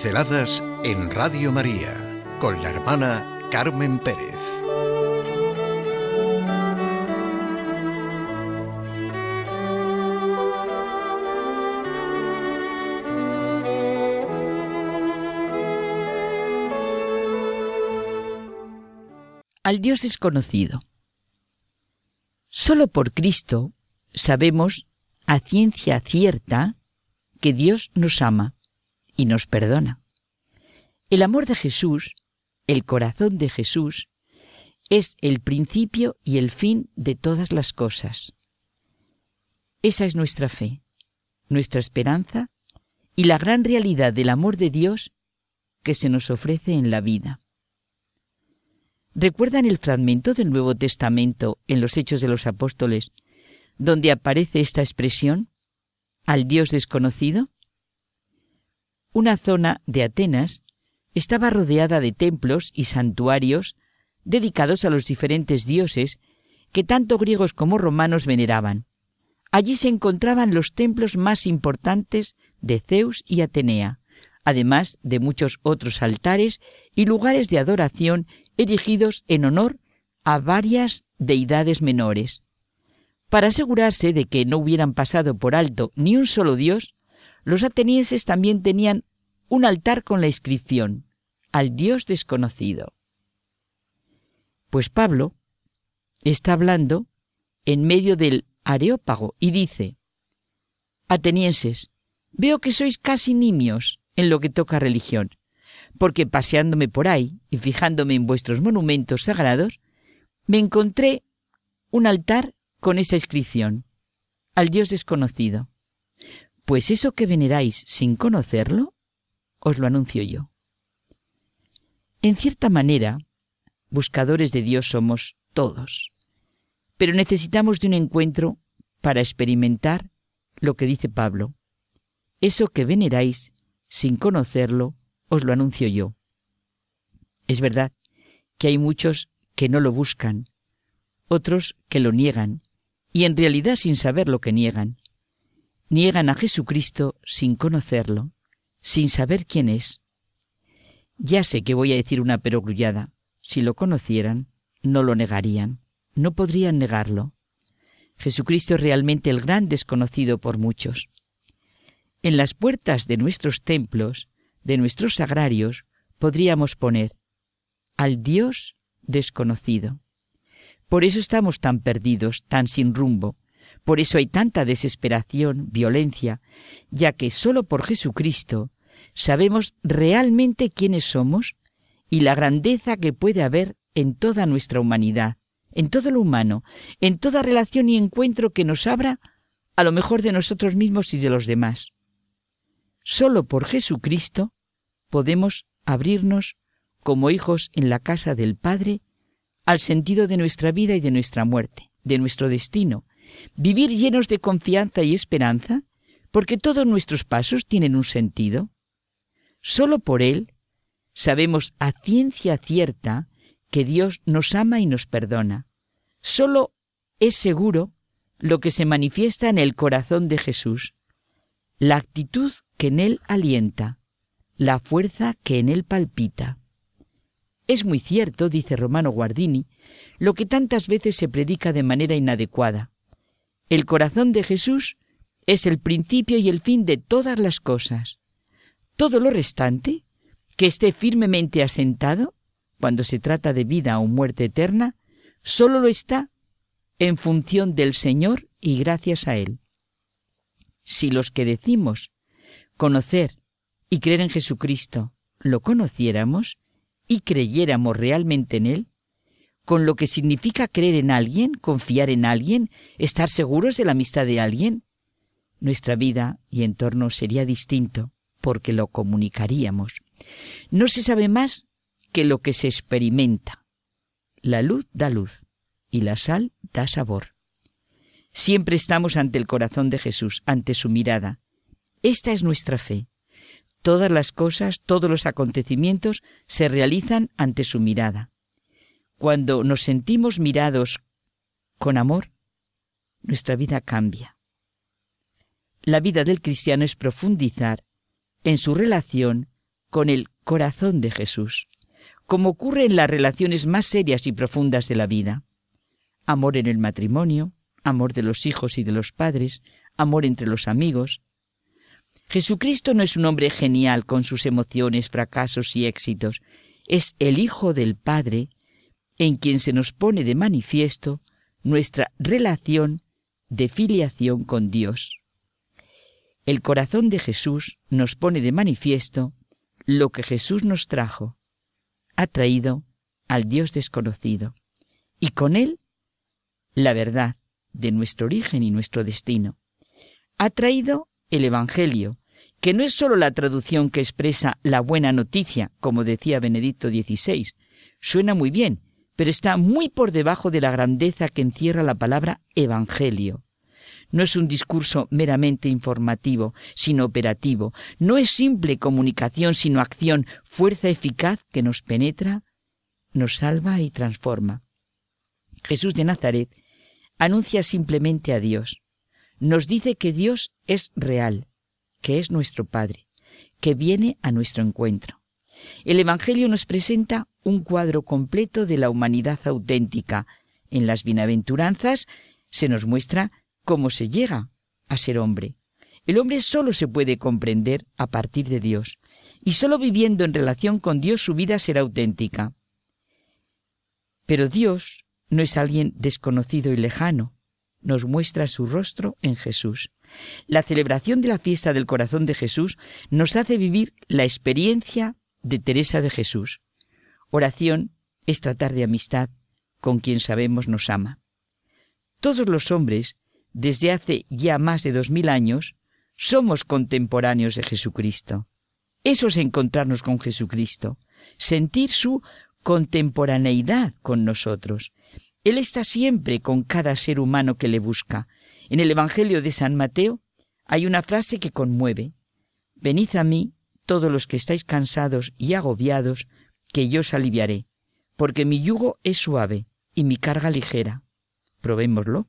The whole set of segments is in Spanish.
Pinceladas en Radio María con la hermana Carmen Pérez. Al Dios desconocido. Solo por Cristo sabemos a ciencia cierta que Dios nos ama y nos perdona. El amor de Jesús, el corazón de Jesús, es el principio y el fin de todas las cosas. Esa es nuestra fe, nuestra esperanza y la gran realidad del amor de Dios que se nos ofrece en la vida. ¿Recuerdan el fragmento del Nuevo Testamento en los Hechos de los Apóstoles, donde aparece esta expresión, al Dios desconocido? Una zona de Atenas estaba rodeada de templos y santuarios dedicados a los diferentes dioses que tanto griegos como romanos veneraban. Allí se encontraban los templos más importantes de Zeus y Atenea, además de muchos otros altares y lugares de adoración erigidos en honor a varias deidades menores. Para asegurarse de que no hubieran pasado por alto ni un solo dios, los atenienses también tenían un altar con la inscripción al Dios desconocido. Pues Pablo está hablando en medio del Areópago y dice, Atenienses, veo que sois casi nimios en lo que toca religión, porque paseándome por ahí y fijándome en vuestros monumentos sagrados, me encontré un altar con esa inscripción, al Dios desconocido. Pues eso que veneráis sin conocerlo, os lo anuncio yo. En cierta manera, buscadores de Dios somos todos, pero necesitamos de un encuentro para experimentar lo que dice Pablo. Eso que veneráis sin conocerlo, os lo anuncio yo. Es verdad que hay muchos que no lo buscan, otros que lo niegan, y en realidad sin saber lo que niegan. Niegan a Jesucristo sin conocerlo, sin saber quién es. Ya sé que voy a decir una perogrullada. Si lo conocieran, no lo negarían, no podrían negarlo. Jesucristo es realmente el gran desconocido por muchos. En las puertas de nuestros templos, de nuestros sagrarios, podríamos poner al Dios desconocido. Por eso estamos tan perdidos, tan sin rumbo. Por eso hay tanta desesperación, violencia, ya que sólo por Jesucristo sabemos realmente quiénes somos y la grandeza que puede haber en toda nuestra humanidad, en todo lo humano, en toda relación y encuentro que nos abra a lo mejor de nosotros mismos y de los demás. Sólo por Jesucristo podemos abrirnos como hijos en la casa del Padre al sentido de nuestra vida y de nuestra muerte, de nuestro destino, vivir llenos de confianza y esperanza, porque todos nuestros pasos tienen un sentido. Solo por Él sabemos a ciencia cierta que Dios nos ama y nos perdona. Solo es seguro lo que se manifiesta en el corazón de Jesús, la actitud que en él alienta, la fuerza que en él palpita. Es muy cierto, dice Romano Guardini, lo que tantas veces se predica de manera inadecuada. El corazón de Jesús es el principio y el fin de todas las cosas. Todo lo restante, que esté firmemente asentado, cuando se trata de vida o muerte eterna, solo lo está en función del Señor y gracias a Él si los que decimos conocer y creer en Jesucristo lo conociéramos y creyéramos realmente en Él, con lo que significa creer en alguien, confiar en alguien, estar seguros de la amistad de alguien, nuestra vida y entorno sería distinto, porque lo comunicaríamos. No se sabe más que lo que se experimenta. La luz da luz y la sal da sabor. Siempre estamos ante el corazón de Jesús, ante su mirada. Esta es nuestra fe. Todas las cosas, todos los acontecimientos se realizan ante su mirada. Cuando nos sentimos mirados con amor, nuestra vida cambia. La vida del cristiano es profundizar en su relación con el corazón de Jesús, como ocurre en las relaciones más serias y profundas de la vida. Amor en el matrimonio, amor de los hijos y de los padres, amor entre los amigos. Jesucristo no es un hombre genial con sus emociones, fracasos y éxitos, es el Hijo del Padre en quien se nos pone de manifiesto nuestra relación de filiación con Dios. El corazón de Jesús nos pone de manifiesto lo que Jesús nos trajo, ha traído al Dios desconocido, y con él la verdad de nuestro origen y nuestro destino. Ha traído el Evangelio, que no es sólo la traducción que expresa la buena noticia, como decía Benedicto XVI. Suena muy bien, pero está muy por debajo de la grandeza que encierra la palabra Evangelio. No es un discurso meramente informativo, sino operativo. No es simple comunicación, sino acción, fuerza eficaz que nos penetra, nos salva y transforma. Jesús de Nazaret anuncia simplemente a Dios. Nos dice que Dios es real, que es nuestro Padre, que viene a nuestro encuentro. El Evangelio nos presenta un cuadro completo de la humanidad auténtica. En las bienaventuranzas se nos muestra cómo se llega a ser hombre. El hombre solo se puede comprender a partir de Dios, y solo viviendo en relación con Dios su vida será auténtica. Pero Dios no es alguien desconocido y lejano, nos muestra su rostro en Jesús. La celebración de la fiesta del corazón de Jesús nos hace vivir la experiencia de Teresa de Jesús. Oración es tratar de amistad con quien sabemos nos ama. Todos los hombres, desde hace ya más de dos mil años, somos contemporáneos de Jesucristo. Eso es encontrarnos con Jesucristo, sentir su contemporaneidad con nosotros. Él está siempre con cada ser humano que le busca. En el Evangelio de San Mateo hay una frase que conmueve. Venid a mí, todos los que estáis cansados y agobiados, que yo os aliviaré, porque mi yugo es suave y mi carga ligera. Probémoslo.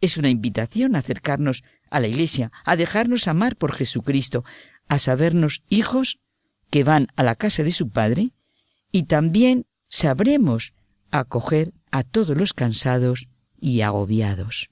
Es una invitación a acercarnos a la Iglesia, a dejarnos amar por Jesucristo, a sabernos hijos que van a la casa de su Padre, y también sabremos acoger a todos los cansados y agobiados.